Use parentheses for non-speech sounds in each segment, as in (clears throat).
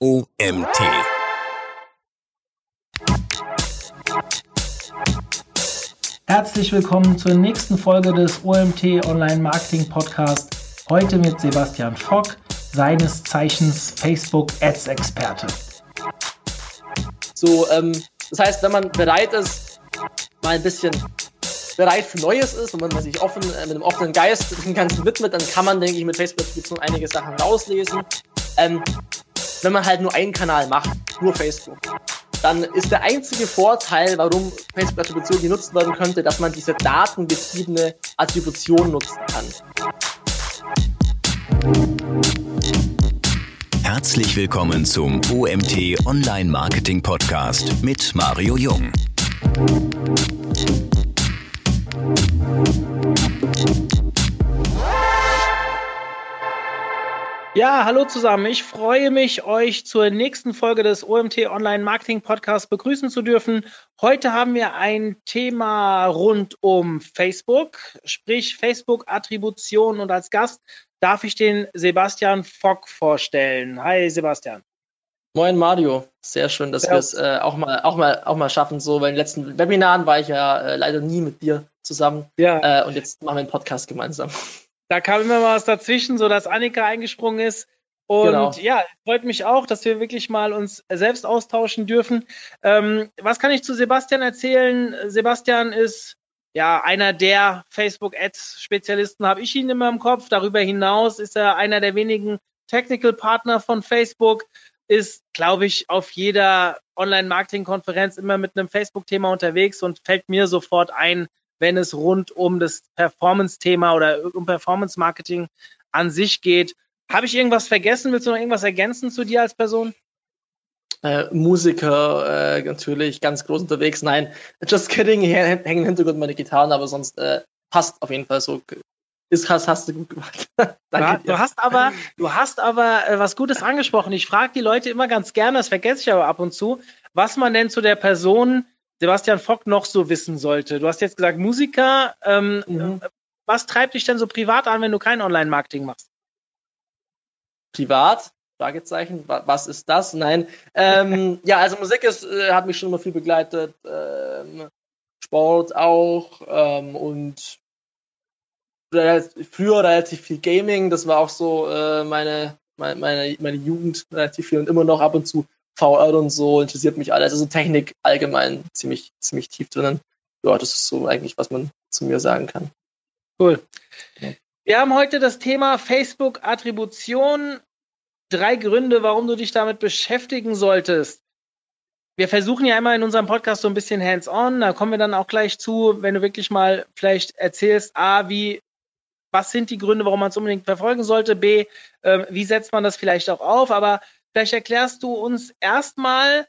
OMT. Herzlich willkommen zur nächsten Folge des OMT Online Marketing Podcast. Heute mit Sebastian Fock, seines Zeichens Facebook Ads Experte. So, ähm, das heißt, wenn man bereit ist, mal ein bisschen bereit für Neues ist und wenn man sich offen, äh, mit einem offenen Geist dem Ganzen widmet, dann kann man, denke ich, mit Facebook-Attribution einige Sachen rauslesen. Ähm, wenn man halt nur einen Kanal macht, nur Facebook, dann ist der einzige Vorteil, warum Facebook-Attribution genutzt werden könnte, dass man diese datenbetriebene Attribution nutzen kann. Herzlich willkommen zum OMT Online Marketing Podcast mit Mario Jung. Ja, hallo zusammen. Ich freue mich, euch zur nächsten Folge des OMT Online Marketing Podcasts begrüßen zu dürfen. Heute haben wir ein Thema rund um Facebook, sprich Facebook-Attribution und als Gast darf ich den Sebastian Fock vorstellen. Hi Sebastian. Moin Mario, sehr schön, dass ja. wir es äh, auch, mal, auch, mal, auch mal schaffen. So, bei den letzten Webinaren war ich ja äh, leider nie mit dir zusammen. Ja. Äh, und jetzt machen wir einen Podcast gemeinsam. Da kam immer mal was dazwischen, so dass Annika eingesprungen ist. Und genau. ja, freut mich auch, dass wir wirklich mal uns selbst austauschen dürfen. Ähm, was kann ich zu Sebastian erzählen? Sebastian ist ja einer der Facebook-Ads-Spezialisten, habe ich ihn immer im Kopf. Darüber hinaus ist er einer der wenigen Technical Partner von Facebook, ist, glaube ich, auf jeder Online-Marketing-Konferenz immer mit einem Facebook-Thema unterwegs und fällt mir sofort ein, wenn es rund um das Performance-Thema oder um Performance-Marketing an sich geht. Habe ich irgendwas vergessen? Willst du noch irgendwas ergänzen zu dir als Person? Äh, Musiker äh, natürlich ganz groß unterwegs. Nein, just kidding, hier hängen im Hintergrund meine Gitarren, aber sonst äh, passt auf jeden Fall so. Ist, hast, hast du gut gemacht. (laughs) Danke du, du hast aber, du hast aber äh, was Gutes angesprochen. Ich frage die Leute immer ganz gerne, das vergesse ich aber ab und zu, was man denn zu der Person Sebastian Fock noch so wissen sollte. Du hast jetzt gesagt Musiker. Ähm, mhm. Was treibt dich denn so privat an, wenn du kein Online-Marketing machst? Privat? Fragezeichen. Was ist das? Nein. Ähm, (laughs) ja, also Musik ist, äh, hat mich schon immer viel begleitet. Ähm, Sport auch ähm, und früher relativ viel Gaming. Das war auch so äh, meine, meine, meine, meine Jugend relativ viel und immer noch ab und zu VR und so interessiert mich alles. Also Technik allgemein ziemlich, ziemlich tief drinnen. Ja, das ist so eigentlich, was man zu mir sagen kann. Cool. Ja. Wir haben heute das Thema Facebook-Attribution. Drei Gründe, warum du dich damit beschäftigen solltest. Wir versuchen ja immer in unserem Podcast so ein bisschen hands-on. Da kommen wir dann auch gleich zu, wenn du wirklich mal vielleicht erzählst, A, wie, was sind die Gründe, warum man es unbedingt verfolgen sollte? B, äh, wie setzt man das vielleicht auch auf? Aber Vielleicht erklärst du uns erstmal,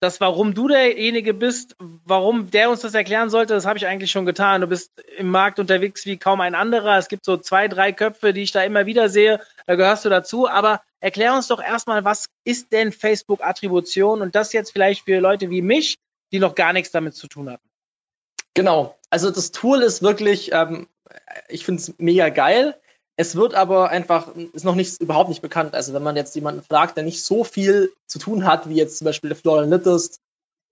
das, warum du derjenige bist, warum der uns das erklären sollte, das habe ich eigentlich schon getan. Du bist im Markt unterwegs wie kaum ein anderer. Es gibt so zwei, drei Köpfe, die ich da immer wieder sehe. Da gehörst du dazu. Aber erklär uns doch erstmal, was ist denn Facebook-Attribution und das jetzt vielleicht für Leute wie mich, die noch gar nichts damit zu tun hatten. Genau. Also das Tool ist wirklich, ähm, ich finde es mega geil. Es wird aber einfach, ist noch nicht, überhaupt nicht bekannt. Also wenn man jetzt jemanden fragt, der nicht so viel zu tun hat, wie jetzt zum Beispiel der Florian Littest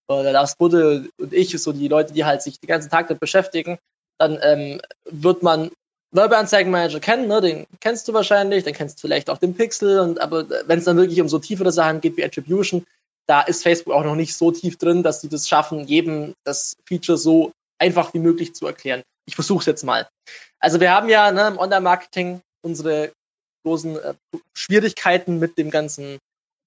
oder der Lars Budde und ich, so die Leute, die halt sich den ganzen Tag damit beschäftigen, dann ähm, wird man Werbeanzeigenmanager kennen, ne? den kennst du wahrscheinlich, dann kennst du vielleicht auch den Pixel, und aber wenn es dann wirklich um so tiefere Sachen geht wie Attribution, da ist Facebook auch noch nicht so tief drin, dass sie das schaffen, jedem das Feature so einfach wie möglich zu erklären. Ich versuche es jetzt mal. Also wir haben ja ne, im Online-Marketing unsere großen äh, Schwierigkeiten mit dem ganzen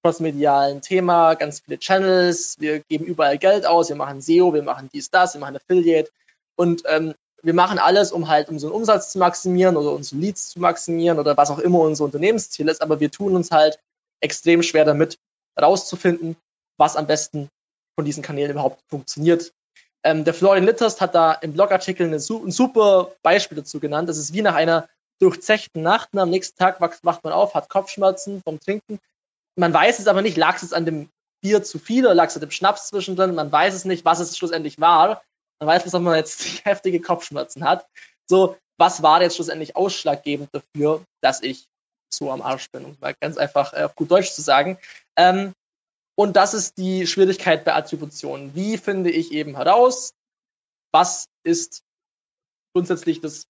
crossmedialen Thema, ganz viele Channels, wir geben überall Geld aus, wir machen SEO, wir machen dies, das, wir machen Affiliate und ähm, wir machen alles, um halt unseren Umsatz zu maximieren oder unsere Leads zu maximieren oder was auch immer unser Unternehmensziel ist, aber wir tun uns halt extrem schwer damit, herauszufinden, was am besten von diesen Kanälen überhaupt funktioniert ähm, der Florian Litterst hat da im Blogartikel eine, ein super Beispiel dazu genannt. Das ist wie nach einer durchzechten Nacht. Und am nächsten Tag wacht, man auf, hat Kopfschmerzen vom Trinken. Man weiß es aber nicht, lag es an dem Bier zu viel oder lag es an dem Schnaps zwischendrin. Man weiß es nicht, was es schlussendlich war. Man weiß, dass man jetzt (laughs) heftige Kopfschmerzen hat. So, was war jetzt schlussendlich ausschlaggebend dafür, dass ich so am Arsch bin, um mal ganz einfach äh, auf gut Deutsch zu sagen. Ähm, und das ist die Schwierigkeit bei Attributionen. Wie finde ich eben heraus, was ist grundsätzlich das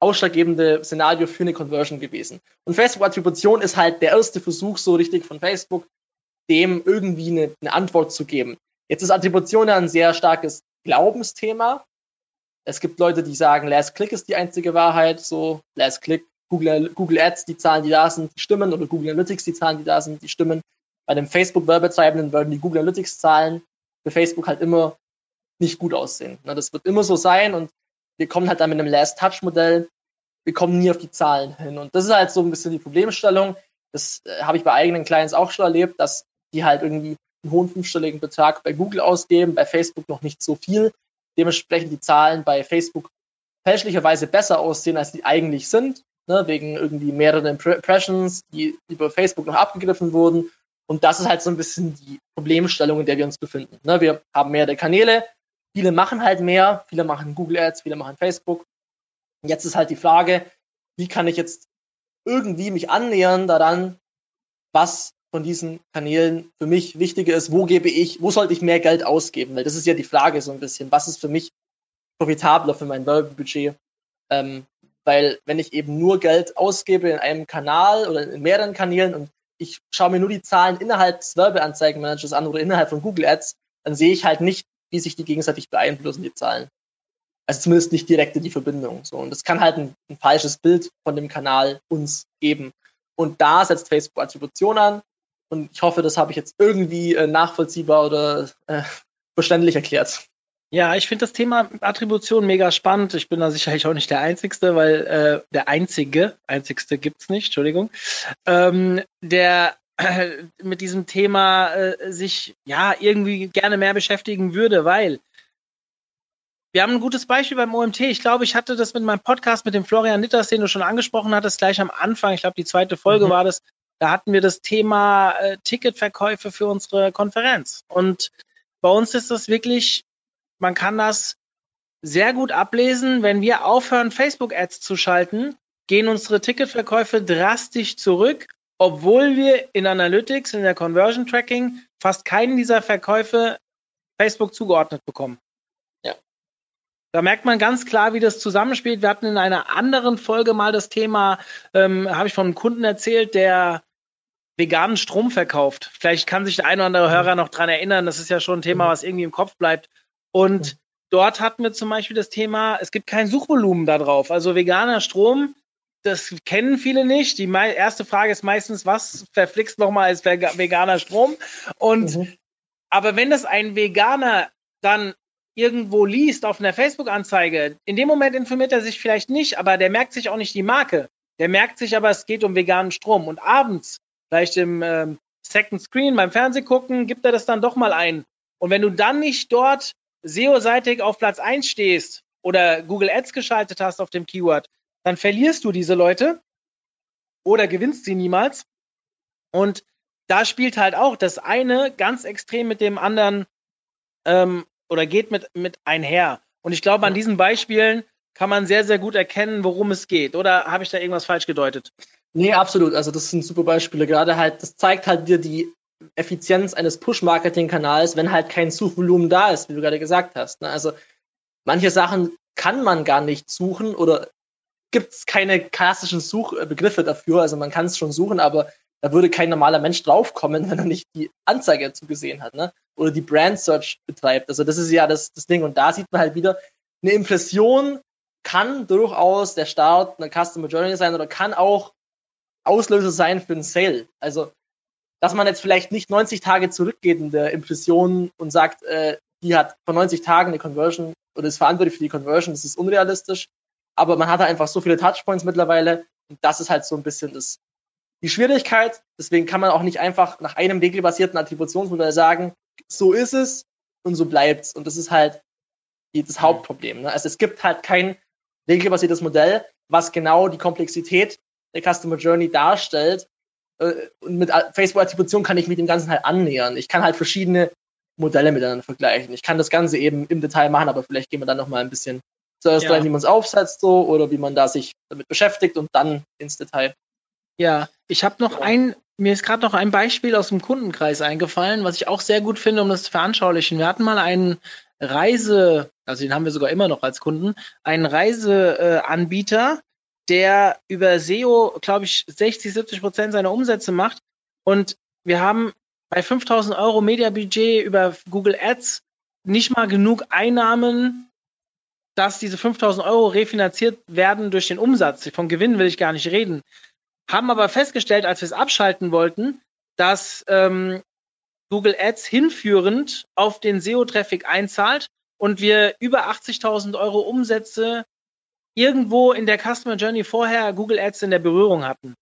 ausschlaggebende Szenario für eine Conversion gewesen? Und Facebook-Attribution ist halt der erste Versuch so richtig von Facebook, dem irgendwie eine, eine Antwort zu geben. Jetzt ist Attribution ja ein sehr starkes Glaubensthema. Es gibt Leute, die sagen, Last Click ist die einzige Wahrheit, so Last Click, Google, Google Ads, die Zahlen, die da sind, die stimmen, oder Google Analytics, die Zahlen, die da sind, die stimmen. Bei dem Facebook-Werbetreibenden würden die Google Analytics-Zahlen für Facebook halt immer nicht gut aussehen. Das wird immer so sein und wir kommen halt dann mit einem Last-Touch-Modell, wir kommen nie auf die Zahlen hin. Und das ist halt so ein bisschen die Problemstellung. Das äh, habe ich bei eigenen Clients auch schon erlebt, dass die halt irgendwie einen hohen fünfstelligen Betrag bei Google ausgeben, bei Facebook noch nicht so viel. Dementsprechend die Zahlen bei Facebook fälschlicherweise besser aussehen, als die eigentlich sind, ne, wegen irgendwie mehreren Impressions, die über Facebook noch abgegriffen wurden. Und das ist halt so ein bisschen die Problemstellung, in der wir uns befinden. Ne, wir haben mehrere Kanäle, viele machen halt mehr, viele machen Google Ads, viele machen Facebook. Jetzt ist halt die Frage, wie kann ich jetzt irgendwie mich annähern daran, was von diesen Kanälen für mich wichtiger ist, wo gebe ich, wo sollte ich mehr Geld ausgeben? Weil das ist ja die Frage so ein bisschen, was ist für mich profitabler für mein Werbebudget? Ähm, weil wenn ich eben nur Geld ausgebe in einem Kanal oder in mehreren Kanälen und ich schaue mir nur die Zahlen innerhalb des Werbeanzeigenmanagers an oder innerhalb von Google Ads, dann sehe ich halt nicht, wie sich die gegenseitig beeinflussen, die Zahlen. Also zumindest nicht direkt in die Verbindung. So. Und das kann halt ein, ein falsches Bild von dem Kanal uns geben. Und da setzt Facebook Attribution an, und ich hoffe, das habe ich jetzt irgendwie äh, nachvollziehbar oder äh, verständlich erklärt. Ja, ich finde das Thema Attribution mega spannend. Ich bin da sicherlich auch nicht der Einzigste, weil äh, der Einzige, Einzigste gibt's nicht, Entschuldigung, ähm, der äh, mit diesem Thema äh, sich ja irgendwie gerne mehr beschäftigen würde, weil wir haben ein gutes Beispiel beim OMT. Ich glaube, ich hatte das mit meinem Podcast mit dem Florian Nitters, den du schon angesprochen hattest, gleich am Anfang. Ich glaube, die zweite Folge mhm. war das. Da hatten wir das Thema äh, Ticketverkäufe für unsere Konferenz. Und bei uns ist das wirklich, man kann das sehr gut ablesen. Wenn wir aufhören, Facebook-Ads zu schalten, gehen unsere Ticketverkäufe drastisch zurück, obwohl wir in Analytics, in der Conversion Tracking fast keinen dieser Verkäufe Facebook zugeordnet bekommen. Ja. Da merkt man ganz klar, wie das zusammenspielt. Wir hatten in einer anderen Folge mal das Thema, ähm, habe ich von einem Kunden erzählt, der veganen Strom verkauft. Vielleicht kann sich der ein oder andere Hörer noch dran erinnern. Das ist ja schon ein Thema, mhm. was irgendwie im Kopf bleibt. Und dort hatten wir zum Beispiel das Thema, es gibt kein Suchvolumen da drauf. Also veganer Strom, das kennen viele nicht. Die erste Frage ist meistens, was verflixt nochmal als veganer Strom? Und mhm. aber wenn das ein Veganer dann irgendwo liest auf einer Facebook-Anzeige, in dem Moment informiert er sich vielleicht nicht, aber der merkt sich auch nicht die Marke. Der merkt sich aber, es geht um veganen Strom. Und abends vielleicht im ähm, Second Screen beim Fernseh gucken, gibt er das dann doch mal ein. Und wenn du dann nicht dort SEO-seitig auf Platz 1 stehst oder Google Ads geschaltet hast auf dem Keyword, dann verlierst du diese Leute oder gewinnst sie niemals. Und da spielt halt auch das eine ganz extrem mit dem anderen ähm, oder geht mit, mit einher. Und ich glaube, an diesen Beispielen kann man sehr, sehr gut erkennen, worum es geht. Oder habe ich da irgendwas falsch gedeutet? Nee, absolut. Also das sind super Beispiele. Gerade halt, das zeigt halt dir die Effizienz eines Push-Marketing-Kanals, wenn halt kein Suchvolumen da ist, wie du gerade gesagt hast. Ne? Also manche Sachen kann man gar nicht suchen oder gibt es keine klassischen Suchbegriffe dafür. Also man kann es schon suchen, aber da würde kein normaler Mensch draufkommen, (laughs) wenn er nicht die Anzeige dazu gesehen hat, ne? Oder die Brand Search betreibt. Also das ist ja das, das Ding. Und da sieht man halt wieder, eine Impression kann durchaus der Start einer Customer Journey sein oder kann auch Auslöser sein für einen Sale. Also, dass man jetzt vielleicht nicht 90 Tage zurückgeht in der Impression und sagt, äh, die hat vor 90 Tagen eine Conversion oder ist verantwortlich für die Conversion, das ist unrealistisch. Aber man hat einfach so viele Touchpoints mittlerweile und das ist halt so ein bisschen das, die Schwierigkeit. Deswegen kann man auch nicht einfach nach einem regelbasierten Attributionsmodell sagen, so ist es und so bleibt's. Und das ist halt das Hauptproblem. Ne? Also es gibt halt kein regelbasiertes Modell, was genau die Komplexität der Customer Journey darstellt. Äh, und mit Facebook-Attribution kann ich mich dem Ganzen halt annähern. Ich kann halt verschiedene Modelle miteinander vergleichen. Ich kann das Ganze eben im Detail machen, aber vielleicht gehen wir dann noch mal ein bisschen zuerst ja. rein, wie man es aufsetzt so oder wie man da sich damit beschäftigt und dann ins Detail. Ja, ich habe noch ein, mir ist gerade noch ein Beispiel aus dem Kundenkreis eingefallen, was ich auch sehr gut finde, um das zu veranschaulichen. Wir hatten mal einen Reise, also den haben wir sogar immer noch als Kunden, einen Reiseanbieter, der über SEO, glaube ich, 60, 70 Prozent seiner Umsätze macht. Und wir haben bei 5000 Euro Mediabudget über Google Ads nicht mal genug Einnahmen, dass diese 5000 Euro refinanziert werden durch den Umsatz. Von Gewinn will ich gar nicht reden. Haben aber festgestellt, als wir es abschalten wollten, dass ähm, Google Ads hinführend auf den SEO-Traffic einzahlt und wir über 80.000 Euro Umsätze irgendwo in der Customer Journey vorher Google Ads in der Berührung hatten.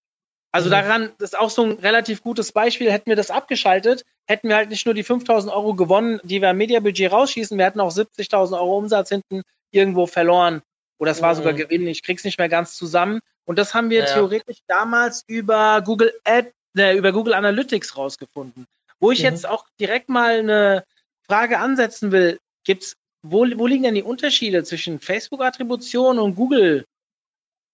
Also mhm. daran das ist auch so ein relativ gutes Beispiel. Hätten wir das abgeschaltet, hätten wir halt nicht nur die 5000 Euro gewonnen, die wir am Mediabudget rausschießen, wir hätten auch 70.000 Euro Umsatz hinten irgendwo verloren. Oder es war mhm. sogar Gewinn. Ich krieg's nicht mehr ganz zusammen. Und das haben wir ja. theoretisch damals über Google Ad, äh, über Google Analytics rausgefunden. Wo ich mhm. jetzt auch direkt mal eine Frage ansetzen will, gibt's, wo, wo liegen denn die Unterschiede zwischen Facebook-Attribution und Google?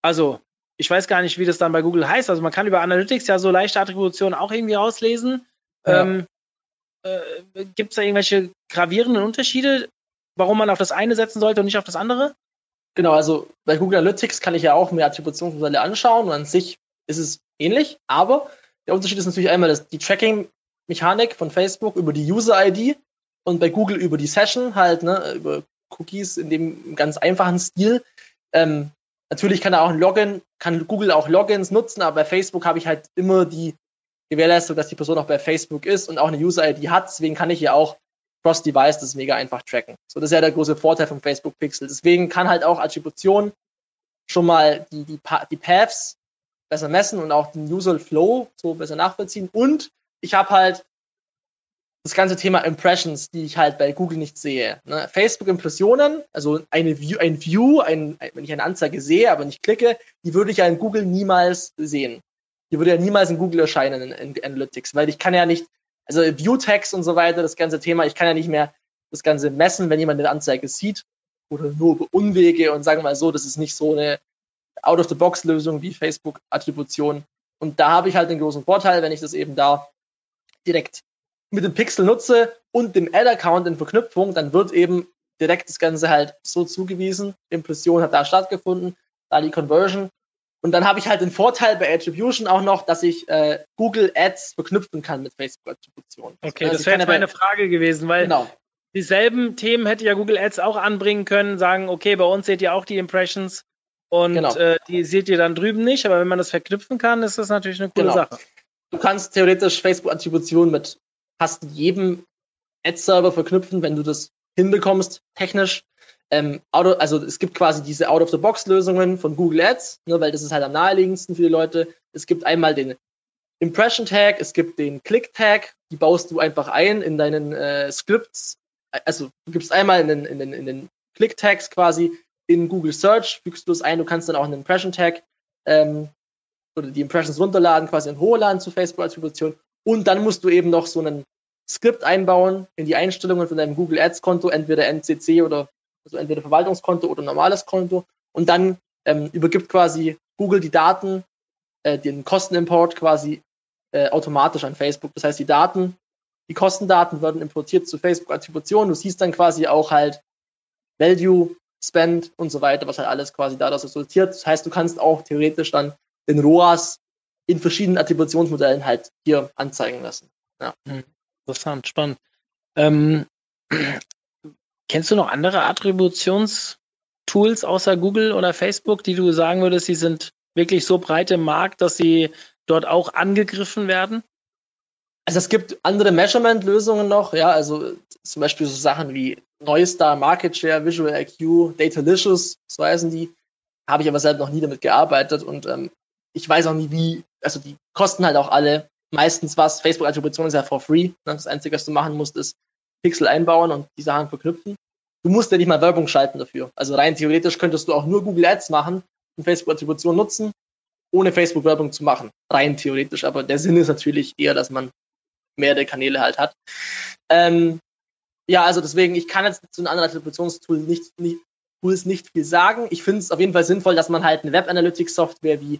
Also, ich weiß gar nicht, wie das dann bei Google heißt. Also man kann über Analytics ja so leichte Attributionen auch irgendwie auslesen. Ja. Ähm, äh, Gibt es da irgendwelche gravierenden Unterschiede, warum man auf das eine setzen sollte und nicht auf das andere? Genau, also bei Google Analytics kann ich ja auch mehr Attributionsmodelle anschauen und an sich ist es ähnlich, aber der Unterschied ist natürlich einmal dass die Tracking-Mechanik von Facebook über die User-ID und bei Google über die Session halt, ne, über Cookies in dem ganz einfachen Stil. Ähm, Natürlich kann er auch ein Login, kann Google auch Logins nutzen, aber bei Facebook habe ich halt immer die Gewährleistung, dass die Person auch bei Facebook ist und auch eine User-ID hat. Deswegen kann ich ja auch Cross-Device das mega einfach tracken. So, das ist ja der große Vorteil vom Facebook Pixel. Deswegen kann halt auch Attribution schon mal die, die, die Paths besser messen und auch den User Flow so besser nachvollziehen. Und ich habe halt das ganze Thema Impressions, die ich halt bei Google nicht sehe. Ne? Facebook-Impressionen, also eine View, ein View, ein, wenn ich eine Anzeige sehe, aber nicht klicke, die würde ich ja in Google niemals sehen. Die würde ja niemals in Google erscheinen in, in Analytics, weil ich kann ja nicht, also View-Tags und so weiter, das ganze Thema, ich kann ja nicht mehr das Ganze messen, wenn jemand eine Anzeige sieht oder nur über Umwege und sagen wir mal so, das ist nicht so eine Out-of-the-Box-Lösung wie Facebook-Attribution. Und da habe ich halt den großen Vorteil, wenn ich das eben da direkt mit dem Pixel nutze und dem Ad-Account in Verknüpfung, dann wird eben direkt das Ganze halt so zugewiesen. Impression hat da stattgefunden, da die Conversion. Und dann habe ich halt den Vorteil bei Attribution auch noch, dass ich äh, Google Ads verknüpfen kann mit Facebook Attribution. Okay, also das wäre jetzt meine Frage gewesen, weil genau. dieselben Themen hätte ja Google Ads auch anbringen können, sagen, okay, bei uns seht ihr auch die Impressions und genau. äh, die seht ihr dann drüben nicht, aber wenn man das verknüpfen kann, ist das natürlich eine coole genau. Sache. Du kannst theoretisch Facebook-Attribution mit fast jedem Ad-Server verknüpfen, wenn du das hinbekommst, technisch. Ähm, of, also es gibt quasi diese Out-of-the-Box-Lösungen von Google Ads, ne, weil das ist halt am naheliegendsten für die Leute. Es gibt einmal den Impression Tag, es gibt den Click Tag, die baust du einfach ein in deinen äh, Scripts. Also du gibst einmal in den, in den, in den Click Tags quasi in Google Search, fügst du es ein, du kannst dann auch einen Impression Tag ähm, oder die Impressions runterladen, quasi in hochladen zu Facebook-Attribution und dann musst du eben noch so einen Skript einbauen in die Einstellungen von deinem Google Ads Konto, entweder NCC oder also entweder Verwaltungskonto oder normales Konto. Und dann ähm, übergibt quasi Google die Daten, äh, den Kostenimport quasi äh, automatisch an Facebook. Das heißt, die Daten, die Kostendaten werden importiert zu Facebook-Attribution. Du siehst dann quasi auch halt Value, Spend und so weiter, was halt alles quasi daraus resultiert. Das heißt, du kannst auch theoretisch dann den ROAS in verschiedenen Attributionsmodellen halt hier anzeigen lassen. Ja. Hm, interessant, spannend. Ähm, (clears throat) kennst du noch andere Attributionstools außer Google oder Facebook, die du sagen würdest, die sind wirklich so breit im Markt, dass sie dort auch angegriffen werden? Also es gibt andere Measurement-Lösungen noch, ja, also zum Beispiel so Sachen wie Neustar, Market Share, Visual IQ, Datalicious, so heißen die. Habe ich aber selbst noch nie damit gearbeitet und ähm, ich weiß auch nie, wie, also die kosten halt auch alle meistens was. Facebook-Attribution ist ja for free. Ne? Das Einzige, was du machen musst, ist Pixel einbauen und die Sachen verknüpfen. Du musst ja nicht mal Werbung schalten dafür. Also rein theoretisch könntest du auch nur Google Ads machen und Facebook-Attribution nutzen, ohne Facebook-Werbung zu machen. Rein theoretisch. Aber der Sinn ist natürlich eher, dass man mehrere Kanäle halt hat. Ähm, ja, also deswegen, ich kann jetzt zu einem anderen Attributionstool nicht, nicht, nicht viel sagen. Ich finde es auf jeden Fall sinnvoll, dass man halt eine Web-Analytics-Software wie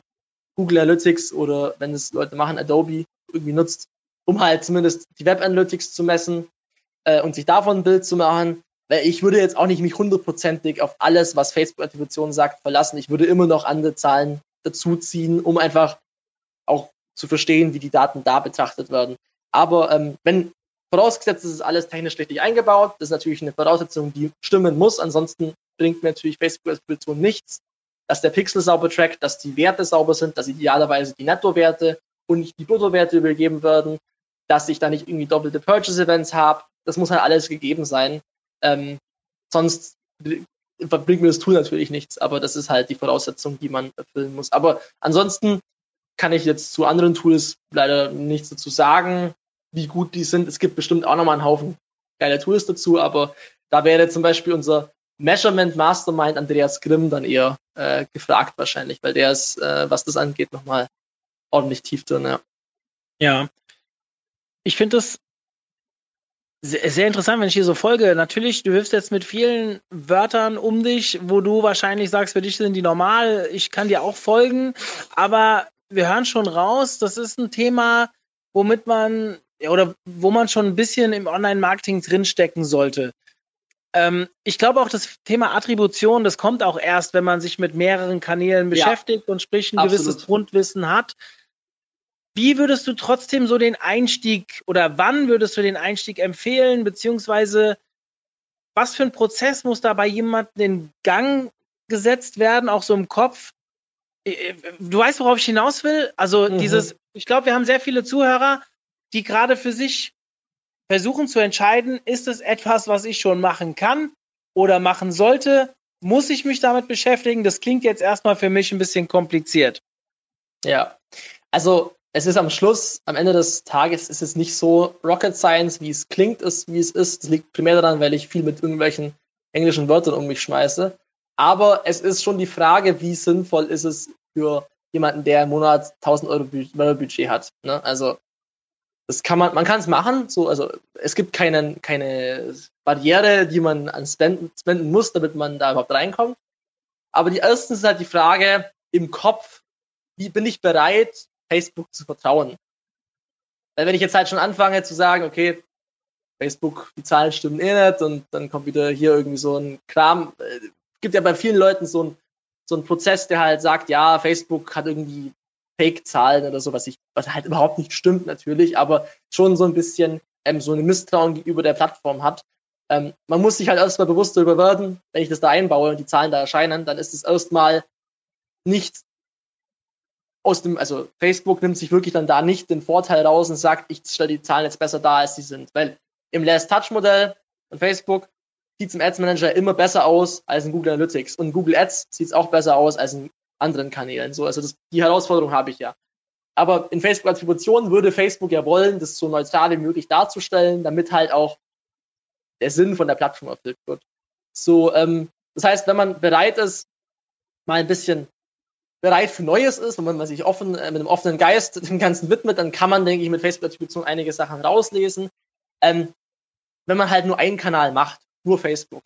Google Analytics oder wenn es Leute machen, Adobe irgendwie nutzt, um halt zumindest die Web Analytics zu messen äh, und sich davon ein Bild zu machen. Weil ich würde jetzt auch nicht mich hundertprozentig auf alles, was Facebook-Attribution sagt, verlassen. Ich würde immer noch andere Zahlen dazuziehen, um einfach auch zu verstehen, wie die Daten da betrachtet werden. Aber ähm, wenn vorausgesetzt, es ist alles technisch richtig eingebaut, das ist natürlich eine Voraussetzung, die stimmen muss. Ansonsten bringt mir natürlich Facebook-Attribution nichts, dass der Pixel sauber trackt, dass die Werte sauber sind, dass idealerweise die Nettowerte und nicht die Bruttowerte übergeben werden, dass ich da nicht irgendwie doppelte Purchase-Events habe. Das muss halt alles gegeben sein. Ähm, sonst bringt mir das Tool natürlich nichts, aber das ist halt die Voraussetzung, die man erfüllen muss. Aber ansonsten kann ich jetzt zu anderen Tools leider nichts dazu sagen, wie gut die sind. Es gibt bestimmt auch nochmal einen Haufen geile Tools dazu, aber da wäre zum Beispiel unser Measurement Mastermind Andreas Grimm dann eher äh, gefragt wahrscheinlich, weil der ist, äh, was das angeht, nochmal ordentlich tief drin, ja. Ja. Ich finde das sehr, sehr, interessant, wenn ich hier so folge. Natürlich, du hilfst jetzt mit vielen Wörtern um dich, wo du wahrscheinlich sagst, für dich sind die normal. Ich kann dir auch folgen, aber wir hören schon raus, das ist ein Thema, womit man oder wo man schon ein bisschen im Online-Marketing drinstecken sollte. Ähm, ich glaube auch, das Thema Attribution, das kommt auch erst, wenn man sich mit mehreren Kanälen beschäftigt ja, und sprich ein absolut. gewisses Grundwissen hat. Wie würdest du trotzdem so den Einstieg oder wann würdest du den Einstieg empfehlen, beziehungsweise was für ein Prozess muss da bei jemandem in Gang gesetzt werden, auch so im Kopf? Äh, äh, du weißt, worauf ich hinaus will? Also mhm. dieses, ich glaube, wir haben sehr viele Zuhörer, die gerade für sich versuchen zu entscheiden, ist es etwas, was ich schon machen kann oder machen sollte? Muss ich mich damit beschäftigen? Das klingt jetzt erstmal für mich ein bisschen kompliziert. Ja, also es ist am Schluss, am Ende des Tages ist es nicht so Rocket Science, wie es klingt, ist, wie es ist. Das liegt primär daran, weil ich viel mit irgendwelchen englischen Wörtern um mich schmeiße. Aber es ist schon die Frage, wie sinnvoll ist es für jemanden, der im Monat 1000 Euro Budget hat. Ne? Also das kann man, man kann es machen. So, also es gibt keinen, keine Barriere, die man an spenden, spenden muss, damit man da überhaupt reinkommt. Aber die erste ist halt die Frage im Kopf, wie bin ich bereit, Facebook zu vertrauen? Weil wenn ich jetzt halt schon anfange zu sagen, okay, Facebook, die Zahlen stimmen eh nicht und dann kommt wieder hier irgendwie so ein Kram. Es äh, gibt ja bei vielen Leuten so ein, so ein Prozess, der halt sagt, ja, Facebook hat irgendwie Fake-Zahlen oder so, was ich, was halt überhaupt nicht stimmt natürlich, aber schon so ein bisschen ähm, so eine Misstrauen gegenüber der Plattform hat. Ähm, man muss sich halt erstmal bewusst darüber werden, wenn ich das da einbaue und die Zahlen da erscheinen, dann ist es erstmal nicht aus dem, also Facebook nimmt sich wirklich dann da nicht den Vorteil raus und sagt, ich stelle die Zahlen jetzt besser dar, als sie sind. Weil im Last-Touch-Modell von Facebook sieht es im Ads Manager immer besser aus als in Google Analytics. Und Google Ads sieht es auch besser aus als in anderen Kanälen. So, also das, die Herausforderung habe ich ja. Aber in Facebook-Attribution würde Facebook ja wollen, das so neutral wie möglich darzustellen, damit halt auch der Sinn von der Plattform erfüllt wird. So, ähm, das heißt, wenn man bereit ist, mal ein bisschen bereit für Neues ist, wenn man sich offen, äh, mit einem offenen Geist dem Ganzen widmet, dann kann man, denke ich, mit Facebook-Attribution einige Sachen rauslesen. Ähm, wenn man halt nur einen Kanal macht, nur Facebook,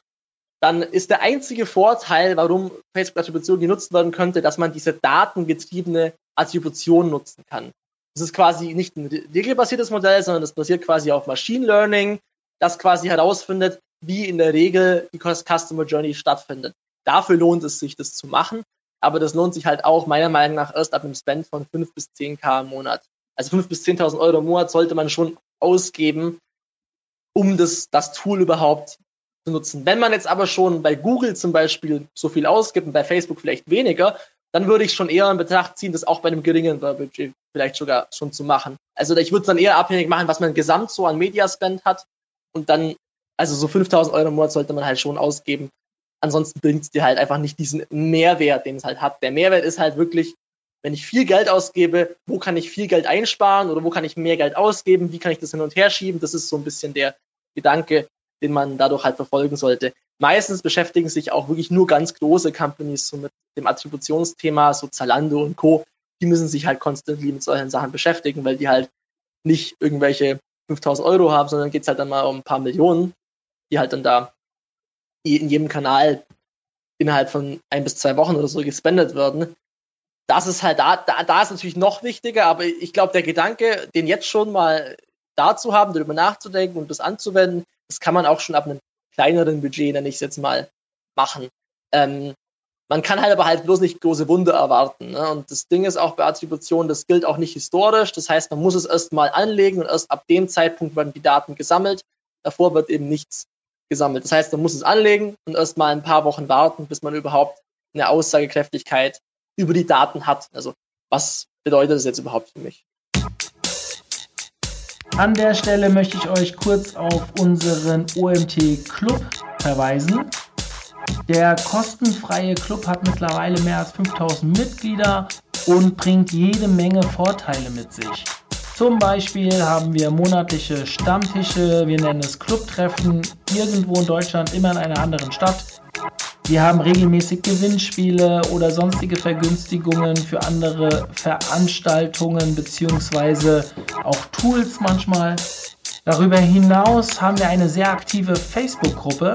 dann ist der einzige Vorteil, warum Facebook-Attribution genutzt werden könnte, dass man diese datengetriebene Attribution nutzen kann. Das ist quasi nicht ein regelbasiertes Modell, sondern das basiert quasi auf Machine Learning, das quasi herausfindet, wie in der Regel die Customer Journey stattfindet. Dafür lohnt es sich, das zu machen, aber das lohnt sich halt auch meiner Meinung nach erst ab einem Spend von 5 bis 10k im Monat. Also 5 bis 10.000 Euro im Monat sollte man schon ausgeben, um das, das Tool überhaupt zu nutzen. Wenn man jetzt aber schon bei Google zum Beispiel so viel ausgibt und bei Facebook vielleicht weniger, dann würde ich schon eher in Betracht ziehen, das auch bei einem geringeren Budget vielleicht sogar schon zu machen. Also ich würde es dann eher abhängig machen, was man gesamt so an Mediaspend hat und dann, also so 5000 Euro im Monat sollte man halt schon ausgeben. Ansonsten bringt es dir halt einfach nicht diesen Mehrwert, den es halt hat. Der Mehrwert ist halt wirklich, wenn ich viel Geld ausgebe, wo kann ich viel Geld einsparen oder wo kann ich mehr Geld ausgeben, wie kann ich das hin und her schieben? Das ist so ein bisschen der Gedanke, den man dadurch halt verfolgen sollte. Meistens beschäftigen sich auch wirklich nur ganz große Companies so mit dem Attributionsthema, so Zalando und Co. Die müssen sich halt konstant mit solchen Sachen beschäftigen, weil die halt nicht irgendwelche 5000 Euro haben, sondern geht es halt dann mal um ein paar Millionen, die halt dann da in jedem Kanal innerhalb von ein bis zwei Wochen oder so gespendet werden. das ist halt da, da, da ist natürlich noch wichtiger, aber ich glaube, der Gedanke, den jetzt schon mal da zu haben, darüber nachzudenken und das anzuwenden, das kann man auch schon ab einem kleineren Budget, nenne ich es jetzt mal, machen. Ähm, man kann halt aber halt bloß nicht große Wunder erwarten. Ne? Und das Ding ist auch bei Attribution, das gilt auch nicht historisch. Das heißt, man muss es erst mal anlegen und erst ab dem Zeitpunkt werden die Daten gesammelt. Davor wird eben nichts gesammelt. Das heißt, man muss es anlegen und erst mal ein paar Wochen warten, bis man überhaupt eine Aussagekräftigkeit über die Daten hat. Also was bedeutet das jetzt überhaupt für mich? An der Stelle möchte ich euch kurz auf unseren OMT Club verweisen. Der kostenfreie Club hat mittlerweile mehr als 5000 Mitglieder und bringt jede Menge Vorteile mit sich. Zum Beispiel haben wir monatliche Stammtische, wir nennen es Clubtreffen, irgendwo in Deutschland, immer in einer anderen Stadt. Wir haben regelmäßig Gewinnspiele oder sonstige Vergünstigungen für andere Veranstaltungen beziehungsweise auch Tools manchmal. Darüber hinaus haben wir eine sehr aktive Facebook-Gruppe,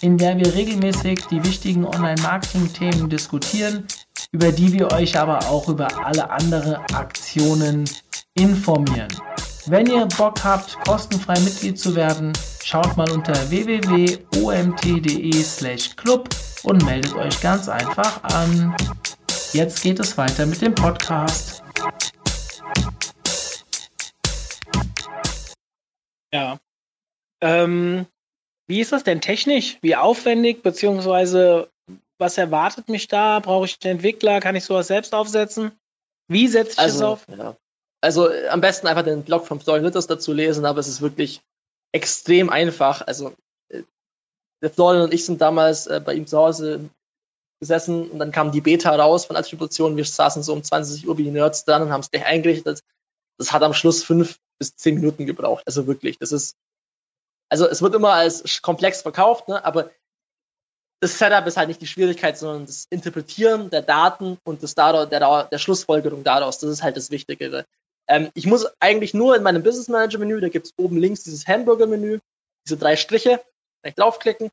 in der wir regelmäßig die wichtigen Online-Marketing-Themen diskutieren, über die wir euch aber auch über alle andere Aktionen informieren. Wenn ihr Bock habt, kostenfrei Mitglied zu werden, schaut mal unter www.omt.de/club und meldet euch ganz einfach an. Jetzt geht es weiter mit dem Podcast. Ja. Ähm, wie ist das denn technisch? Wie aufwendig, beziehungsweise was erwartet mich da? Brauche ich einen Entwickler? Kann ich sowas selbst aufsetzen? Wie setze ich also, das auf? Ja. Also am besten einfach den Blog von Florian Litters dazu lesen, aber es ist wirklich extrem einfach. Also äh, der Florian und ich sind damals äh, bei ihm zu Hause gesessen und dann kam die Beta raus von Attribution. Wir saßen so um 20 Uhr wie die Nerds dran und haben es gleich eingerichtet. Das hat am Schluss fünf bis zehn Minuten gebraucht. Also wirklich, das ist also es wird immer als komplex verkauft, ne? aber das Setup ist halt nicht die Schwierigkeit, sondern das Interpretieren der Daten und das daraus, der, der Schlussfolgerung daraus. Das ist halt das Wichtigere. Ähm, ich muss eigentlich nur in meinem Business Manager Menü, da gibt es oben links dieses Hamburger Menü, diese drei Striche, kann ich draufklicken,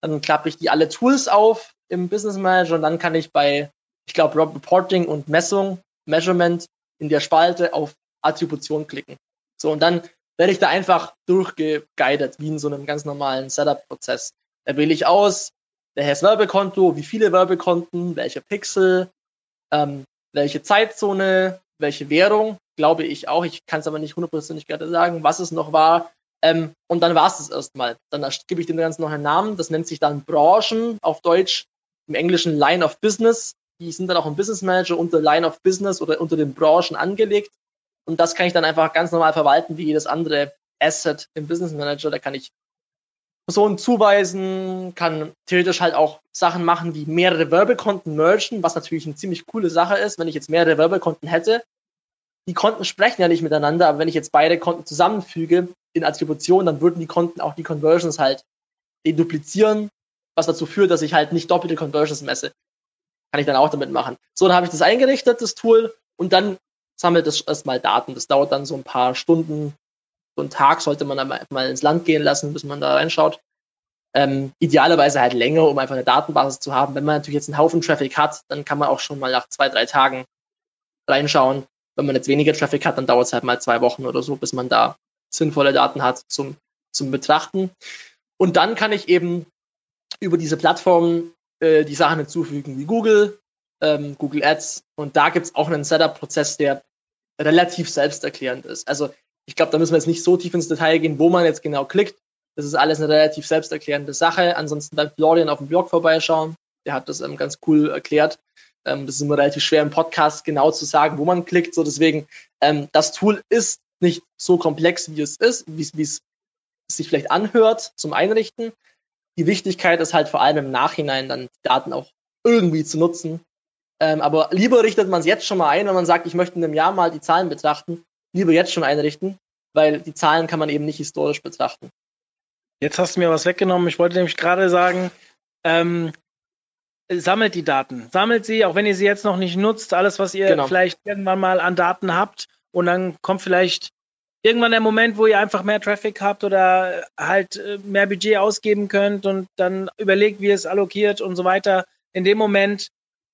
dann klappe ich die alle Tools auf im Business Manager und dann kann ich bei, ich glaube, Reporting und Messung, Measurement in der Spalte auf Attribution klicken. So, und dann werde ich da einfach durchgeguidet, wie in so einem ganz normalen Setup-Prozess. Da wähle ich aus, welches Werbekonto, wie viele Werbekonten, welche Pixel, ähm, welche Zeitzone, welche Währung, glaube ich auch. Ich kann es aber nicht hundertprozentig gerade sagen, was es noch war. Ähm, und dann war es das erstmal. Dann gebe ich dem Ganzen noch einen Namen. Das nennt sich dann Branchen auf Deutsch, im Englischen Line of Business. Die sind dann auch im Business Manager unter Line of Business oder unter den Branchen angelegt. Und das kann ich dann einfach ganz normal verwalten wie jedes andere Asset im Business Manager. Da kann ich Personen zuweisen, kann theoretisch halt auch Sachen machen wie mehrere Werbekonten mergen, was natürlich eine ziemlich coole Sache ist, wenn ich jetzt mehrere Werbekonten hätte. Die Konten sprechen ja nicht miteinander, aber wenn ich jetzt beide Konten zusammenfüge in Attribution, dann würden die Konten auch die Conversions halt deduplizieren, was dazu führt, dass ich halt nicht doppelte Conversions messe. Kann ich dann auch damit machen. So, dann habe ich das eingerichtet, das Tool, und dann sammelt es erstmal Daten. Das dauert dann so ein paar Stunden. So einen Tag sollte man dann mal ins Land gehen lassen, bis man da reinschaut. Ähm, idealerweise halt länger, um einfach eine Datenbasis zu haben. Wenn man natürlich jetzt einen Haufen Traffic hat, dann kann man auch schon mal nach zwei, drei Tagen reinschauen. Wenn man jetzt weniger Traffic hat, dann dauert es halt mal zwei Wochen oder so, bis man da sinnvolle Daten hat zum, zum Betrachten. Und dann kann ich eben über diese Plattformen äh, die Sachen hinzufügen wie Google, ähm, Google Ads. Und da gibt es auch einen Setup-Prozess, der relativ selbsterklärend ist. Also ich glaube, da müssen wir jetzt nicht so tief ins Detail gehen, wo man jetzt genau klickt. Das ist alles eine relativ selbsterklärende Sache. Ansonsten beim Florian auf dem Blog vorbeischauen. Der hat das ähm, ganz cool erklärt. Ähm, das ist immer relativ schwer im Podcast genau zu sagen, wo man klickt. So deswegen, ähm, das Tool ist nicht so komplex, wie es ist, wie es sich vielleicht anhört zum Einrichten. Die Wichtigkeit ist halt vor allem im Nachhinein dann die Daten auch irgendwie zu nutzen ähm, aber lieber richtet man es jetzt schon mal ein, wenn man sagt, ich möchte in einem Jahr mal die Zahlen betrachten, lieber jetzt schon einrichten, weil die Zahlen kann man eben nicht historisch betrachten. Jetzt hast du mir was weggenommen. Ich wollte nämlich gerade sagen, ähm, sammelt die Daten. Sammelt sie, auch wenn ihr sie jetzt noch nicht nutzt, alles, was ihr genau. vielleicht irgendwann mal an Daten habt. Und dann kommt vielleicht irgendwann der Moment, wo ihr einfach mehr Traffic habt oder halt äh, mehr Budget ausgeben könnt und dann überlegt, wie ihr es allokiert und so weiter. In dem Moment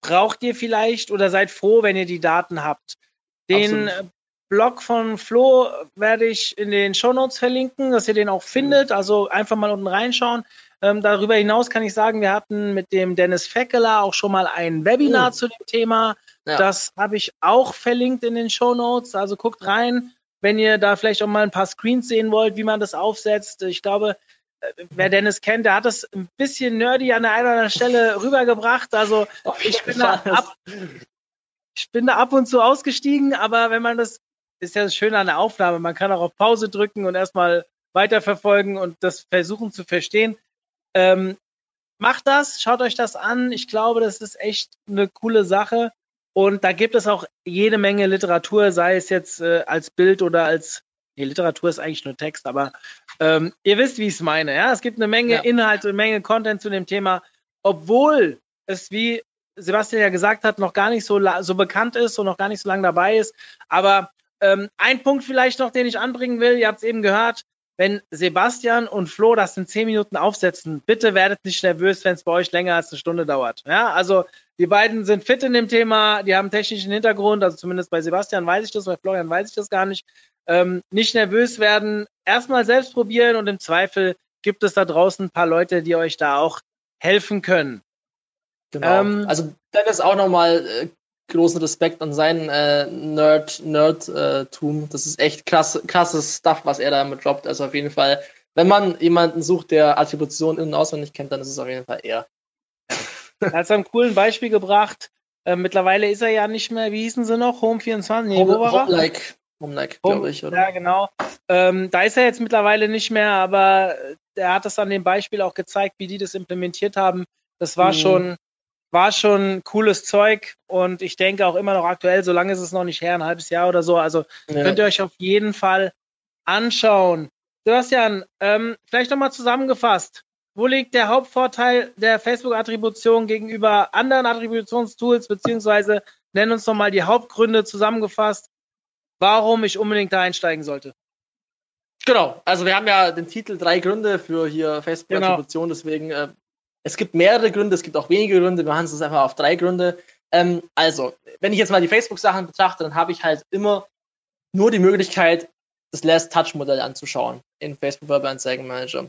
braucht ihr vielleicht oder seid froh, wenn ihr die Daten habt. Den Absolut. Blog von Flo werde ich in den Show Notes verlinken, dass ihr den auch findet. Also einfach mal unten reinschauen. Ähm, darüber hinaus kann ich sagen, wir hatten mit dem Dennis Feckeler auch schon mal ein Webinar mhm. zu dem Thema. Ja. Das habe ich auch verlinkt in den Show Notes. Also guckt rein, wenn ihr da vielleicht auch mal ein paar Screens sehen wollt, wie man das aufsetzt. Ich glaube, äh, wer Dennis kennt, der hat das ein bisschen nerdy an der einen oder anderen Stelle rübergebracht. Also ich bin, da ab, ich bin da ab und zu ausgestiegen, aber wenn man das ist ja das Schöne an der Aufnahme. Man kann auch auf Pause drücken und erstmal weiterverfolgen und das versuchen zu verstehen. Ähm, macht das, schaut euch das an. Ich glaube, das ist echt eine coole Sache. Und da gibt es auch jede Menge Literatur, sei es jetzt äh, als Bild oder als, nee, Literatur ist eigentlich nur Text, aber ähm, ihr wisst, wie ich es meine. Ja, es gibt eine Menge ja. Inhalte, eine Menge Content zu dem Thema, obwohl es, wie Sebastian ja gesagt hat, noch gar nicht so, so bekannt ist und noch gar nicht so lange dabei ist. Aber ähm, ein Punkt vielleicht noch, den ich anbringen will, ihr habt es eben gehört, wenn Sebastian und Flo das in zehn Minuten aufsetzen, bitte werdet nicht nervös, wenn es bei euch länger als eine Stunde dauert. Ja, also die beiden sind fit in dem Thema, die haben technischen Hintergrund, also zumindest bei Sebastian weiß ich das, bei Florian weiß ich das gar nicht. Ähm, nicht nervös werden, erstmal selbst probieren und im Zweifel gibt es da draußen ein paar Leute, die euch da auch helfen können. Genau. Ähm, also Dennis auch nochmal äh, großen Respekt an seinen äh, Nerd, Nerd-Tum. Äh, das ist echt krass, krasses Stuff, was er da mit droppt. Also auf jeden Fall, wenn man jemanden sucht, der Attribution in- und auswendig kennt, dann ist es auf jeden Fall er. (laughs) Er hat so ein cooles Beispiel gebracht. Äh, mittlerweile ist er ja nicht mehr, wie hießen sie noch? Home 24? Nee, Home, Home like, Home like, glaube ich, oder? Ja, genau. Ähm, da ist er jetzt mittlerweile nicht mehr, aber er hat das an dem Beispiel auch gezeigt, wie die das implementiert haben. Das war mhm. schon war schon cooles Zeug und ich denke auch immer noch aktuell, solange ist es noch nicht her, ein halbes Jahr oder so. Also ja. könnt ihr euch auf jeden Fall anschauen. Sebastian, ähm, vielleicht nochmal zusammengefasst. Wo liegt der Hauptvorteil der Facebook-Attribution gegenüber anderen Attributionstools, beziehungsweise nenn uns nochmal die Hauptgründe zusammengefasst, warum ich unbedingt da einsteigen sollte. Genau, also wir haben ja den Titel drei Gründe für hier Facebook-Attribution, genau. deswegen äh, es gibt mehrere Gründe, es gibt auch wenige Gründe. Wir machen es einfach auf drei Gründe. Ähm, also, wenn ich jetzt mal die Facebook-Sachen betrachte, dann habe ich halt immer nur die Möglichkeit, das Last-Touch-Modell anzuschauen in Facebook Werbeanzeigen-Manager.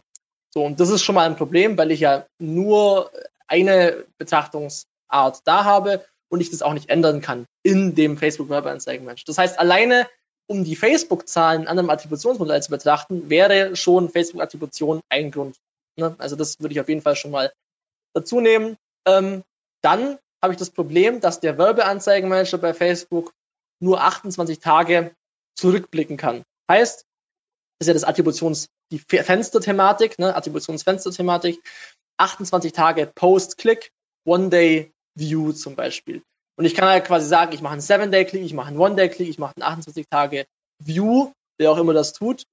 So, und das ist schon mal ein Problem, weil ich ja nur eine Betrachtungsart da habe und ich das auch nicht ändern kann in dem Facebook Werbeanzeigen-Manager. Das heißt, alleine um die Facebook-Zahlen in einem Attributionsmodell zu betrachten, wäre schon Facebook-Attribution ein Grund. Ne? Also das würde ich auf jeden Fall schon mal dazu nehmen. Ähm, dann habe ich das Problem, dass der Werbeanzeigenmanager bei Facebook nur 28 Tage zurückblicken kann. Heißt, das ist ja das Attributions, die Fenster-Thematik, ne, Attributionsfenster-Thematik, 28 Tage Post-Click, One-Day-View zum Beispiel. Und ich kann halt quasi sagen, ich mache einen Seven-Day-Click, ich mache einen One-Day-Click, ich mache einen 28 Tage View, wer auch immer das tut.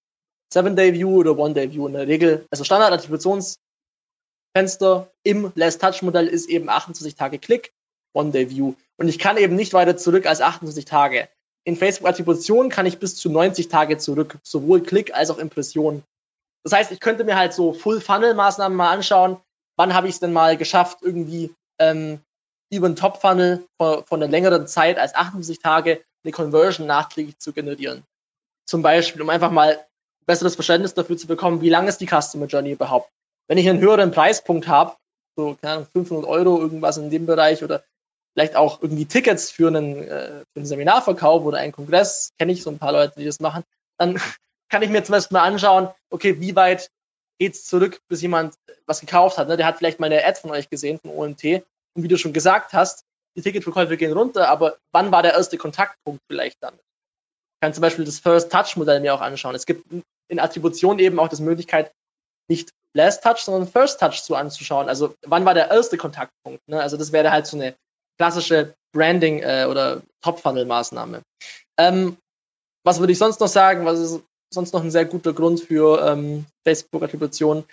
Seven-Day-View oder One-Day-View in der Regel. Also Standard-Attributions Fenster im Last Touch Modell ist eben 28 Tage Klick, One Day View. Und ich kann eben nicht weiter zurück als 28 Tage. In Facebook Attribution kann ich bis zu 90 Tage zurück, sowohl Klick als auch Impression. Das heißt, ich könnte mir halt so Full Funnel Maßnahmen mal anschauen. Wann habe ich es denn mal geschafft, irgendwie ähm, über einen Top Funnel von, von einer längeren Zeit als 28 Tage eine Conversion nachträglich zu generieren. Zum Beispiel, um einfach mal besseres Verständnis dafür zu bekommen, wie lang ist die Customer Journey überhaupt? wenn ich einen höheren Preispunkt habe, so keine Ahnung, 500 Euro, irgendwas in dem Bereich oder vielleicht auch irgendwie Tickets für einen, äh, für einen Seminarverkauf oder einen Kongress, kenne ich so ein paar Leute, die das machen, dann (laughs) kann ich mir zum Beispiel mal anschauen, okay, wie weit geht's zurück, bis jemand was gekauft hat. Ne? Der hat vielleicht mal eine Ad von euch gesehen, von OMT. Und wie du schon gesagt hast, die Ticketverkäufe gehen runter, aber wann war der erste Kontaktpunkt vielleicht damit? Ich kann zum Beispiel das First Touch Modell mir auch anschauen. Es gibt in Attribution eben auch das Möglichkeit, nicht Last Touch, sondern First Touch zu anzuschauen. Also wann war der erste Kontaktpunkt? Ne? Also das wäre halt so eine klassische Branding äh, oder Top-Funnel-Maßnahme. Ähm, was würde ich sonst noch sagen? Was ist sonst noch ein sehr guter Grund für ähm, Facebook-Attribution?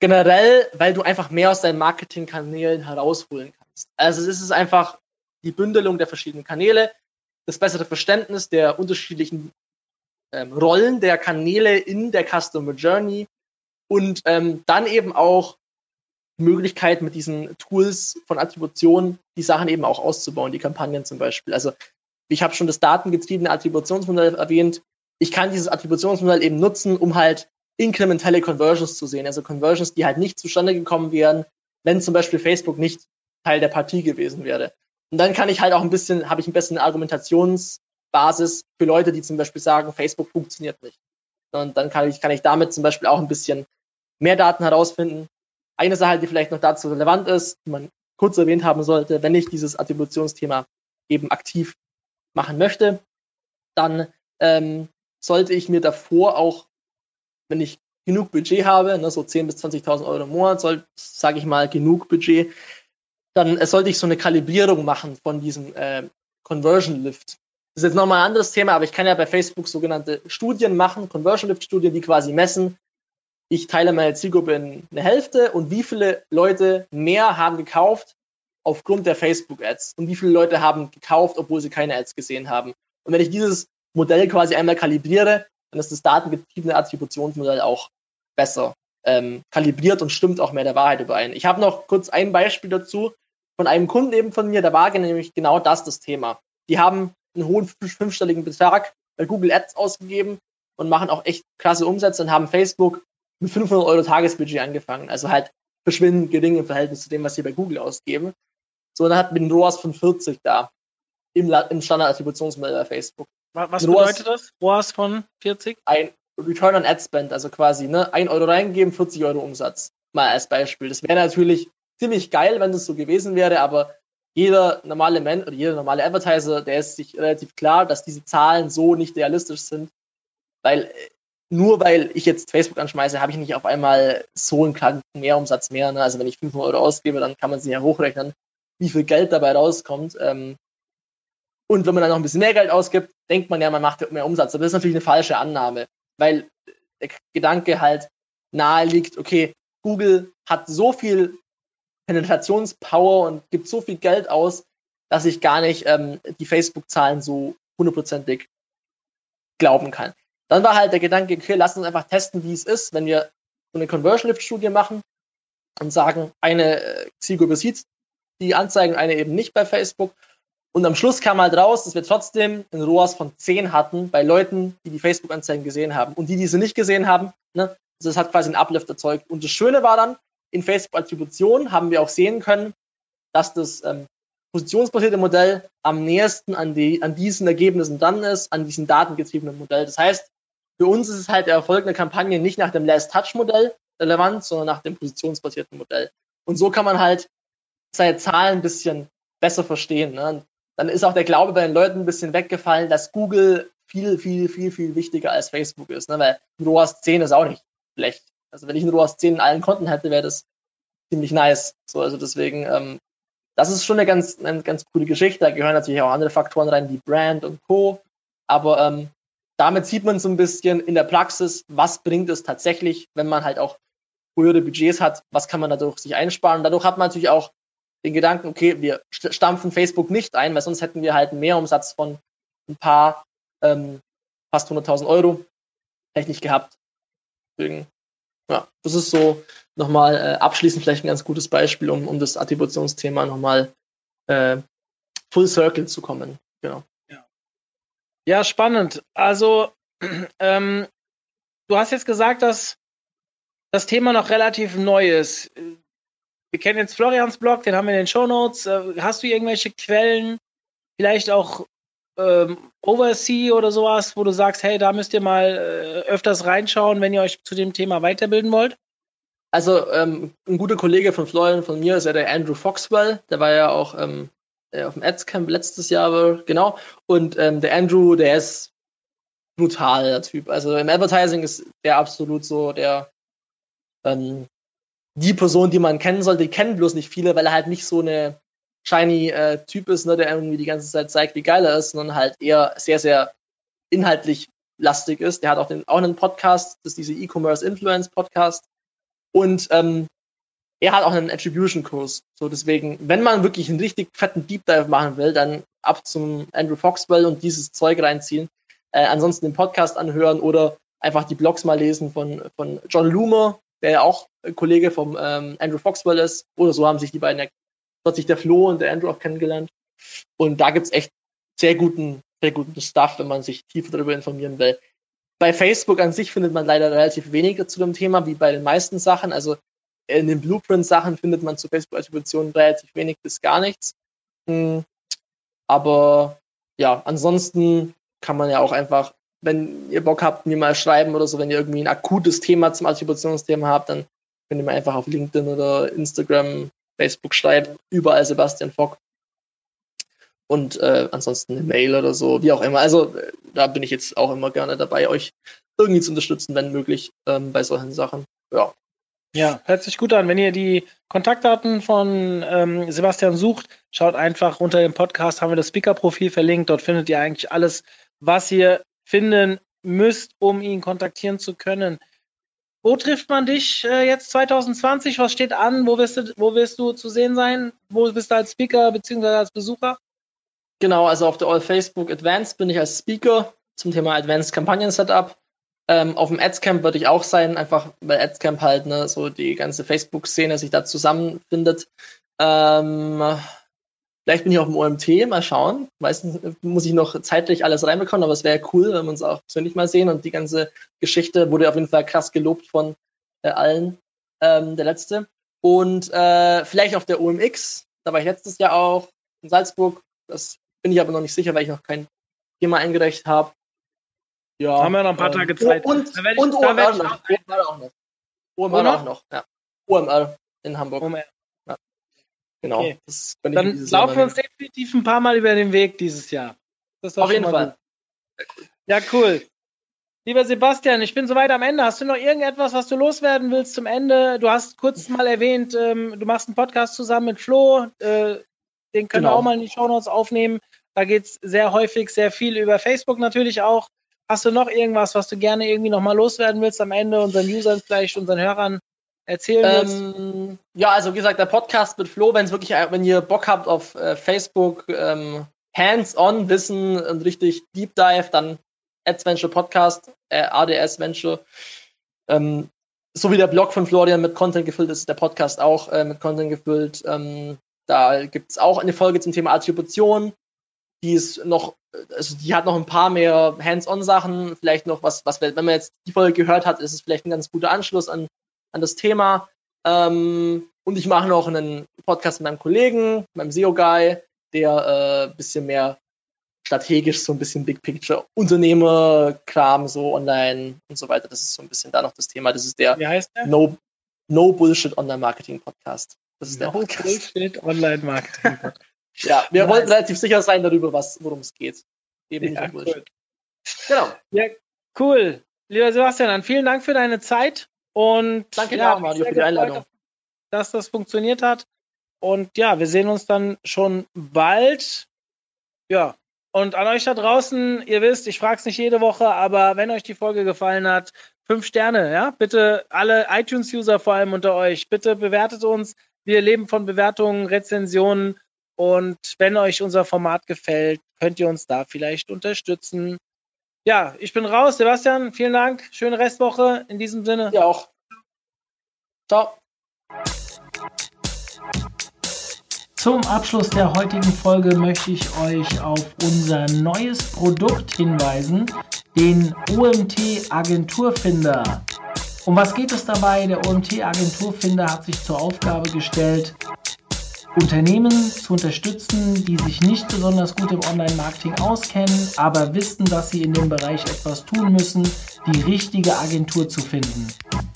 Generell, weil du einfach mehr aus deinen Marketingkanälen herausholen kannst. Also es ist einfach die Bündelung der verschiedenen Kanäle, das bessere Verständnis der unterschiedlichen ähm, Rollen der Kanäle in der Customer Journey und ähm, dann eben auch die Möglichkeit, mit diesen Tools von Attribution die Sachen eben auch auszubauen, die Kampagnen zum Beispiel. Also ich habe schon das datengetriebene Attributionsmodell erwähnt. Ich kann dieses Attributionsmodell eben nutzen, um halt inkrementelle Conversions zu sehen. Also Conversions, die halt nicht zustande gekommen wären, wenn zum Beispiel Facebook nicht Teil der Partie gewesen wäre. Und dann kann ich halt auch ein bisschen, habe ich ein bisschen Argumentationsbasis für Leute, die zum Beispiel sagen, Facebook funktioniert nicht. Und dann kann ich, kann ich damit zum Beispiel auch ein bisschen mehr Daten herausfinden. Eine Sache, die vielleicht noch dazu relevant ist, die man kurz erwähnt haben sollte, wenn ich dieses Attributionsthema eben aktiv machen möchte, dann ähm, sollte ich mir davor auch, wenn ich genug Budget habe, ne, so 10.000 bis 20.000 Euro im Monat, soll, sage ich mal, genug Budget, dann äh, sollte ich so eine Kalibrierung machen von diesem äh, Conversion Lift. Das ist jetzt nochmal ein anderes Thema, aber ich kann ja bei Facebook sogenannte Studien machen, Conversion Lift Studien, die quasi messen, ich teile meine Zielgruppe in eine Hälfte und wie viele Leute mehr haben gekauft aufgrund der Facebook-Ads und wie viele Leute haben gekauft, obwohl sie keine Ads gesehen haben. Und wenn ich dieses Modell quasi einmal kalibriere, dann ist das datengetriebene Attributionsmodell auch besser ähm, kalibriert und stimmt auch mehr der Wahrheit überein. Ich habe noch kurz ein Beispiel dazu von einem Kunden eben von mir, da war nämlich genau das das Thema. Die haben einen hohen fünfstelligen Betrag bei Google Ads ausgegeben und machen auch echt klasse Umsätze und haben Facebook mit 500 Euro Tagesbudget angefangen. Also halt verschwindend gering im Verhältnis zu dem, was sie bei Google ausgeben. So, dann hat man ROAS von 40 da im, im Standard-Attributionsmodell bei Facebook. Was bedeutet das? ROAS von 40? Ein Return on Ad Spend, also quasi ne, 1 Euro reingeben, 40 Euro Umsatz. Mal als Beispiel. Das wäre natürlich ziemlich geil, wenn das so gewesen wäre, aber jeder normale Mensch oder jeder normale Advertiser, der ist sich relativ klar, dass diese Zahlen so nicht realistisch sind, weil äh, nur weil ich jetzt Facebook anschmeiße, habe ich nicht auf einmal so einen kranken Mehrumsatz mehr. Ne? Also wenn ich 500 Euro ausgebe, dann kann man sich ja hochrechnen, wie viel Geld dabei rauskommt. Ähm, und wenn man dann noch ein bisschen mehr Geld ausgibt, denkt man ja, man macht mehr Umsatz. Aber das ist natürlich eine falsche Annahme, weil der Gedanke halt nahe liegt, okay, Google hat so viel Penetrationspower und gibt so viel Geld aus, dass ich gar nicht ähm, die Facebook-Zahlen so hundertprozentig glauben kann. Dann war halt der Gedanke, okay, lass uns einfach testen, wie es ist, wenn wir so eine Conversion Lift Studie machen und sagen, eine äh, Zielgruppe sieht die Anzeigen, eine eben nicht bei Facebook. Und am Schluss kam halt raus, dass wir trotzdem ein ROAS von 10 hatten bei Leuten, die die Facebook-Anzeigen gesehen haben. Und die, die sie nicht gesehen haben, ne, also das hat quasi einen Uplift erzeugt. Und das Schöne war dann, in Facebook-Attribution haben wir auch sehen können, dass das ähm, positionsbasierte Modell am nächsten an, die, an diesen Ergebnissen dann ist, an diesem datengetriebenen Modell. Das heißt, für uns ist es halt der Erfolg einer Kampagne nicht nach dem Last-Touch-Modell relevant, sondern nach dem positionsbasierten Modell. Und so kann man halt seine Zahlen ein bisschen besser verstehen. Ne? Dann ist auch der Glaube bei den Leuten ein bisschen weggefallen, dass Google viel, viel, viel, viel wichtiger als Facebook ist. Ne? Weil ein ROAS 10 ist auch nicht schlecht. Also wenn ich ein ROAS 10 in allen Konten hätte, wäre das ziemlich nice. So, also deswegen, ähm, das ist schon eine ganz, eine ganz coole Geschichte. Da gehören natürlich auch andere Faktoren rein, wie Brand und Co. Aber ähm, damit sieht man so ein bisschen in der Praxis, was bringt es tatsächlich, wenn man halt auch höhere Budgets hat, was kann man dadurch sich einsparen. Dadurch hat man natürlich auch den Gedanken, okay, wir stampfen Facebook nicht ein, weil sonst hätten wir halt einen Mehrumsatz von ein paar, ähm, fast 100.000 Euro, ich nicht gehabt. Deswegen, ja, das ist so nochmal äh, abschließend vielleicht ein ganz gutes Beispiel, um, um das Attributionsthema nochmal äh, full circle zu kommen. Genau. Ja, spannend. Also, (clears throat) ähm, du hast jetzt gesagt, dass das Thema noch relativ neu ist. Wir kennen jetzt Florians Blog, den haben wir in den Show Notes. Äh, hast du irgendwelche Quellen, vielleicht auch ähm, Oversea oder sowas, wo du sagst, hey, da müsst ihr mal äh, öfters reinschauen, wenn ihr euch zu dem Thema weiterbilden wollt? Also ähm, ein guter Kollege von Florian, von mir, ist ja der Andrew Foxwell. Der war ja auch ähm, äh, auf dem Ads-Camp letztes Jahr, genau. Und ähm, der Andrew, der ist brutal, der Typ. Also im Advertising ist der absolut so der ähm, die Person, die man kennen sollte. Die kennen bloß nicht viele, weil er halt nicht so eine shiny äh, Typ ist, ne, der irgendwie die ganze Zeit zeigt, wie geil er ist, sondern halt eher sehr, sehr inhaltlich lastig ist. Der hat auch, den, auch einen Podcast, das ist diese E-Commerce Influence Podcast. Und ähm, er hat auch einen Attribution-Kurs. So deswegen, wenn man wirklich einen richtig fetten Deep Dive machen will, dann ab zum Andrew Foxwell und dieses Zeug reinziehen. Äh, ansonsten den Podcast anhören oder einfach die Blogs mal lesen von, von John Loomer. Der ja auch Kollege vom ähm, Andrew Foxwell ist. Oder so haben sich die beiden, dort sich der Flo und der Andrew auch kennengelernt. Und da gibt's echt sehr guten, sehr guten Stuff, wenn man sich tiefer darüber informieren will. Bei Facebook an sich findet man leider relativ wenig zu dem Thema, wie bei den meisten Sachen. Also in den Blueprint-Sachen findet man zu Facebook-Attributionen relativ wenig bis gar nichts. Hm. Aber ja, ansonsten kann man ja auch einfach, wenn ihr Bock habt, mir mal schreiben oder so, wenn ihr irgendwie ein akutes Thema zum Attributionsthema habt, dann könnt ihr mir einfach auf LinkedIn oder Instagram, Facebook schreiben, überall Sebastian Fock. Und äh, ansonsten eine Mail oder so, wie auch immer. Also da bin ich jetzt auch immer gerne dabei, euch irgendwie zu unterstützen, wenn möglich, ähm, bei solchen Sachen. Ja, ja, hört sich gut an. Wenn ihr die Kontaktdaten von ähm, Sebastian sucht, schaut einfach unter dem Podcast, haben wir das Speaker-Profil verlinkt. Dort findet ihr eigentlich alles, was ihr finden müsst, um ihn kontaktieren zu können. Wo trifft man dich äh, jetzt 2020? Was steht an? Wo wirst, du, wo wirst du zu sehen sein? Wo bist du als Speaker bzw. als Besucher? Genau, also auf der All Facebook Advanced bin ich als Speaker zum Thema Advanced Kampagnen Setup. Ähm, auf dem Adscamp würde ich auch sein, einfach weil Adscamp halt ne, so die ganze Facebook-Szene sich da zusammenfindet. Ähm, vielleicht bin ich auf dem OMT, mal schauen. Meistens muss ich noch zeitlich alles reinbekommen, aber es wäre cool, wenn wir uns auch persönlich mal sehen. Und die ganze Geschichte wurde auf jeden Fall krass gelobt von äh, allen, ähm, der letzte. Und äh, vielleicht auf der OMX, da war ich letztes Jahr auch in Salzburg. Das bin ich aber noch nicht sicher, weil ich noch kein Thema eingereicht habe. Ja. Haben wir noch ein paar Tage Zeit. Und, ich, und OMR noch. OMR auch noch. OMR auch noch. Ja. OMR in Hamburg. OMR. Genau. Okay. Dann laufen wir uns definitiv ein paar Mal über den Weg dieses Jahr. Auf jeden Fall. Gut. Ja, cool. Lieber Sebastian, ich bin soweit am Ende. Hast du noch irgendetwas, was du loswerden willst zum Ende? Du hast kurz mal erwähnt, ähm, du machst einen Podcast zusammen mit Flo. Äh, den können genau. wir auch mal in die Show Notes aufnehmen. Da geht es sehr häufig sehr viel über Facebook natürlich auch. Hast du noch irgendwas, was du gerne irgendwie nochmal loswerden willst am Ende, unseren Usern vielleicht, unseren Hörern erzählen ähm, Ja, also wie gesagt, der Podcast mit Flo, wenn es wirklich, wenn ihr Bock habt auf äh, Facebook, ähm, hands-on Wissen und richtig Deep Dive, dann Ads Venture Podcast, äh, ADS Venture. Ähm, so wie der Blog von Florian mit Content gefüllt ist, ist der Podcast auch äh, mit Content gefüllt. Ähm, da gibt es auch eine Folge zum Thema Attribution die ist noch, also die hat noch ein paar mehr Hands-on-Sachen, vielleicht noch was, was, wenn man jetzt die Folge gehört hat, ist es vielleicht ein ganz guter Anschluss an, an das Thema. Ähm, und ich mache noch einen Podcast mit meinem Kollegen, meinem SEO-Guy, der äh, bisschen mehr strategisch, so ein bisschen Big Picture, Unternehmer-Kram, so online und so weiter. Das ist so ein bisschen da noch das Thema. Das ist der, der? No, no Bullshit Online Marketing Podcast. Das ist no der Podcast. Bullshit Online Marketing Podcast. (laughs) Ja, wir Nein. wollten relativ sicher sein darüber, worum es geht. Eben ja, cool. Genau. Ja, cool. Lieber Sebastian, dann vielen Dank für deine Zeit und danke ja, dir Mario, für die Einladung. Dass das funktioniert hat. Und ja, wir sehen uns dann schon bald. Ja, und an euch da draußen, ihr wisst, ich frage es nicht jede Woche, aber wenn euch die Folge gefallen hat, fünf Sterne, ja, bitte alle iTunes-User vor allem unter euch, bitte bewertet uns. Wir leben von Bewertungen, Rezensionen und wenn euch unser Format gefällt, könnt ihr uns da vielleicht unterstützen. Ja, ich bin raus. Sebastian, vielen Dank. Schöne Restwoche. In diesem Sinne. Ja auch. Ciao. Zum Abschluss der heutigen Folge möchte ich euch auf unser neues Produkt hinweisen, den OMT Agenturfinder. Um was geht es dabei? Der OMT Agenturfinder hat sich zur Aufgabe gestellt, Unternehmen zu unterstützen, die sich nicht besonders gut im Online-Marketing auskennen, aber wissen, dass sie in dem Bereich etwas tun müssen, die richtige Agentur zu finden.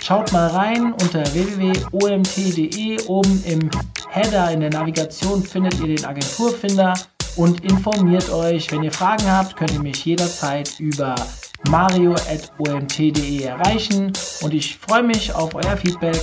Schaut mal rein unter www.omt.de. Oben im Header in der Navigation findet ihr den Agenturfinder und informiert euch. Wenn ihr Fragen habt, könnt ihr mich jederzeit über mario.omt.de erreichen und ich freue mich auf euer Feedback.